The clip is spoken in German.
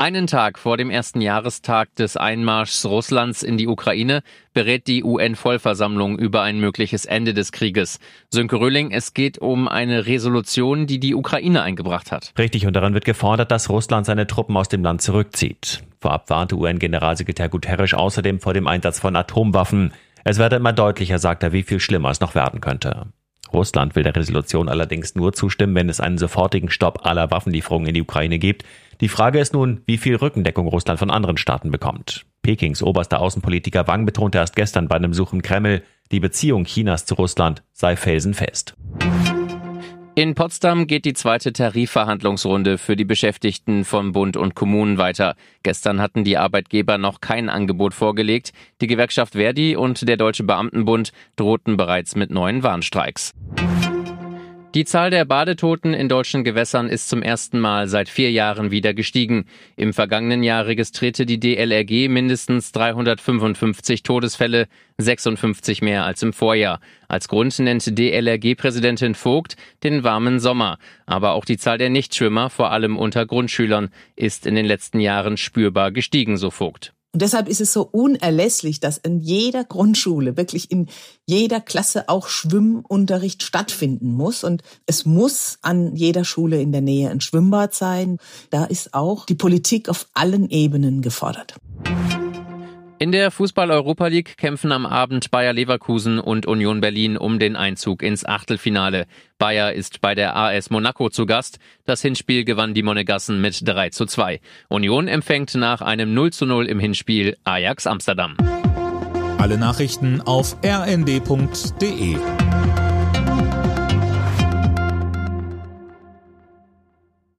Einen Tag vor dem ersten Jahrestag des Einmarschs Russlands in die Ukraine berät die UN-Vollversammlung über ein mögliches Ende des Krieges. Sönke Röhling, es geht um eine Resolution, die die Ukraine eingebracht hat. Richtig, und darin wird gefordert, dass Russland seine Truppen aus dem Land zurückzieht. Vorab warnte UN-Generalsekretär Guterres außerdem vor dem Einsatz von Atomwaffen. Es werde immer deutlicher, sagt er, wie viel schlimmer es noch werden könnte. Russland will der Resolution allerdings nur zustimmen, wenn es einen sofortigen Stopp aller Waffenlieferungen in die Ukraine gibt. Die Frage ist nun, wie viel Rückendeckung Russland von anderen Staaten bekommt. Pekings oberster Außenpolitiker Wang betonte erst gestern bei einem Besuch im Kreml, die Beziehung Chinas zu Russland sei felsenfest. In Potsdam geht die zweite Tarifverhandlungsrunde für die Beschäftigten von Bund und Kommunen weiter. Gestern hatten die Arbeitgeber noch kein Angebot vorgelegt. Die Gewerkschaft Verdi und der Deutsche Beamtenbund drohten bereits mit neuen Warnstreiks. Die Zahl der Badetoten in deutschen Gewässern ist zum ersten Mal seit vier Jahren wieder gestiegen. Im vergangenen Jahr registrierte die DLRG mindestens 355 Todesfälle, 56 mehr als im Vorjahr. Als Grund nennt DLRG-Präsidentin Vogt den warmen Sommer. Aber auch die Zahl der Nichtschwimmer, vor allem unter Grundschülern, ist in den letzten Jahren spürbar gestiegen, so Vogt. Und deshalb ist es so unerlässlich, dass in jeder Grundschule, wirklich in jeder Klasse auch Schwimmunterricht stattfinden muss. Und es muss an jeder Schule in der Nähe ein Schwimmbad sein. Da ist auch die Politik auf allen Ebenen gefordert. In der Fußball-Europa League kämpfen am Abend Bayer Leverkusen und Union Berlin um den Einzug ins Achtelfinale. Bayer ist bei der AS Monaco zu Gast. Das Hinspiel gewann die Monegassen mit 3 zu 2. Union empfängt nach einem 0 zu 0 im Hinspiel Ajax Amsterdam. Alle Nachrichten auf rnd.de